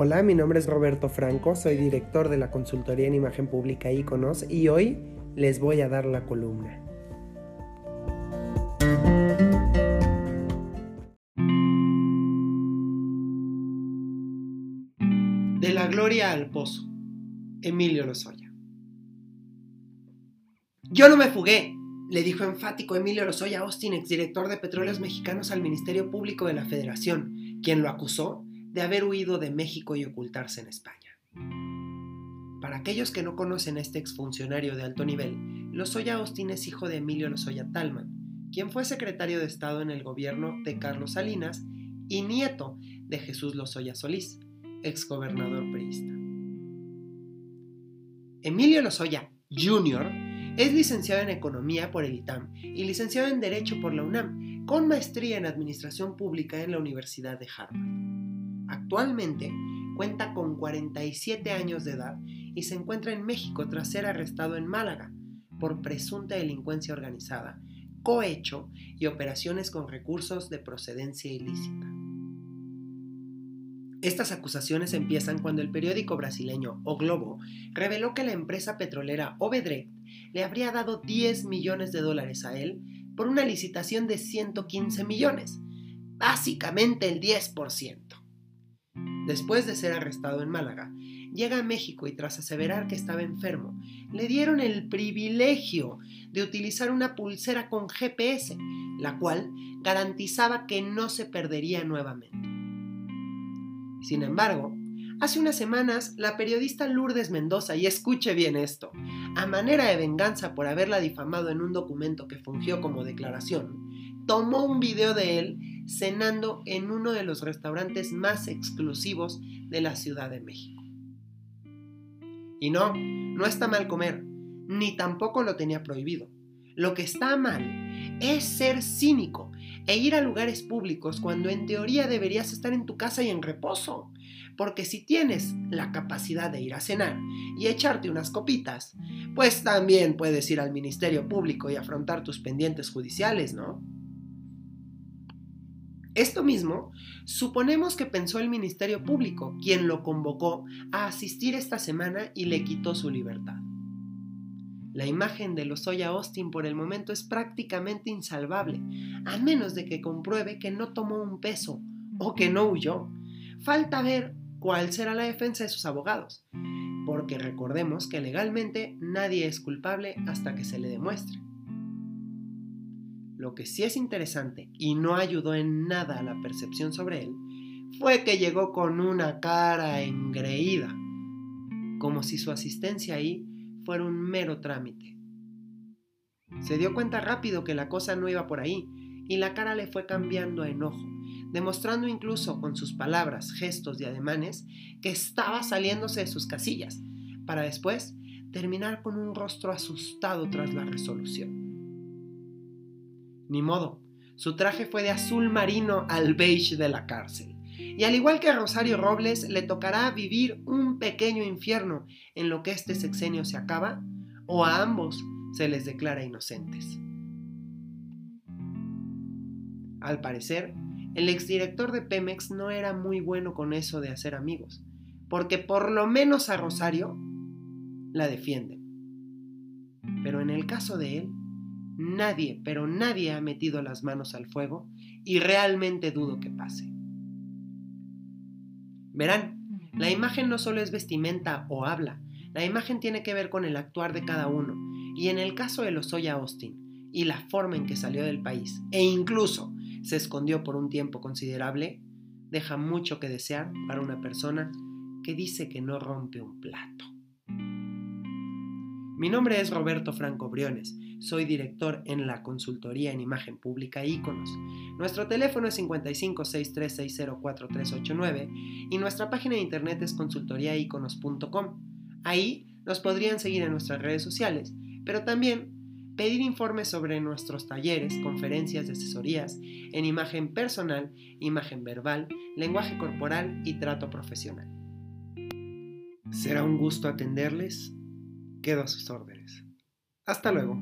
Hola, mi nombre es Roberto Franco, soy director de la consultoría en imagen pública Iconos y hoy les voy a dar la columna. De la gloria al pozo, Emilio Lozoya. Yo no me fugué, le dijo enfático Emilio Lozoya Austin, exdirector de Petróleos Mexicanos al Ministerio Público de la Federación, quien lo acusó de haber huido de México y ocultarse en España. Para aquellos que no conocen a este exfuncionario de alto nivel, Lozoya Austin es hijo de Emilio Lozoya Talman, quien fue secretario de Estado en el gobierno de Carlos Salinas y nieto de Jesús Lozoya Solís, exgobernador priista. Emilio Lozoya Jr. es licenciado en Economía por el ITAM y licenciado en Derecho por la UNAM, con maestría en Administración Pública en la Universidad de Harvard. Actualmente cuenta con 47 años de edad y se encuentra en México tras ser arrestado en Málaga por presunta delincuencia organizada, cohecho y operaciones con recursos de procedencia ilícita. Estas acusaciones empiezan cuando el periódico brasileño O Globo reveló que la empresa petrolera Obedrecht le habría dado 10 millones de dólares a él por una licitación de 115 millones, básicamente el 10%. Después de ser arrestado en Málaga, llega a México y tras aseverar que estaba enfermo, le dieron el privilegio de utilizar una pulsera con GPS, la cual garantizaba que no se perdería nuevamente. Sin embargo, hace unas semanas, la periodista Lourdes Mendoza, y escuche bien esto, a manera de venganza por haberla difamado en un documento que fungió como declaración, tomó un video de él cenando en uno de los restaurantes más exclusivos de la Ciudad de México. Y no, no está mal comer, ni tampoco lo tenía prohibido. Lo que está mal es ser cínico e ir a lugares públicos cuando en teoría deberías estar en tu casa y en reposo. Porque si tienes la capacidad de ir a cenar y echarte unas copitas, pues también puedes ir al Ministerio Público y afrontar tus pendientes judiciales, ¿no? Esto mismo suponemos que pensó el Ministerio Público, quien lo convocó a asistir esta semana y le quitó su libertad. La imagen de Lozoya Austin por el momento es prácticamente insalvable, a menos de que compruebe que no tomó un peso o que no huyó. Falta ver cuál será la defensa de sus abogados, porque recordemos que legalmente nadie es culpable hasta que se le demuestre. Lo que sí es interesante y no ayudó en nada a la percepción sobre él fue que llegó con una cara engreída, como si su asistencia ahí fuera un mero trámite. Se dio cuenta rápido que la cosa no iba por ahí y la cara le fue cambiando a enojo, demostrando incluso con sus palabras, gestos y ademanes que estaba saliéndose de sus casillas, para después terminar con un rostro asustado tras la resolución. Ni modo, su traje fue de azul marino al beige de la cárcel. Y al igual que a Rosario Robles, le tocará vivir un pequeño infierno en lo que este sexenio se acaba, o a ambos se les declara inocentes. Al parecer, el exdirector de Pemex no era muy bueno con eso de hacer amigos, porque por lo menos a Rosario la defienden. Pero en el caso de él, Nadie, pero nadie ha metido las manos al fuego y realmente dudo que pase. Verán, la imagen no solo es vestimenta o habla, la imagen tiene que ver con el actuar de cada uno, y en el caso de Lozoya Austin y la forma en que salió del país, e incluso se escondió por un tiempo considerable, deja mucho que desear para una persona que dice que no rompe un plato. Mi nombre es Roberto Franco Briones soy director en la consultoría en imagen pública Iconos. Nuestro teléfono es 5563604389 y nuestra página de internet es consultoriaiconos.com. Ahí nos podrían seguir en nuestras redes sociales, pero también pedir informes sobre nuestros talleres, conferencias y asesorías en imagen personal, imagen verbal, lenguaje corporal y trato profesional. Será un gusto atenderles. Quedo a sus órdenes. Hasta luego.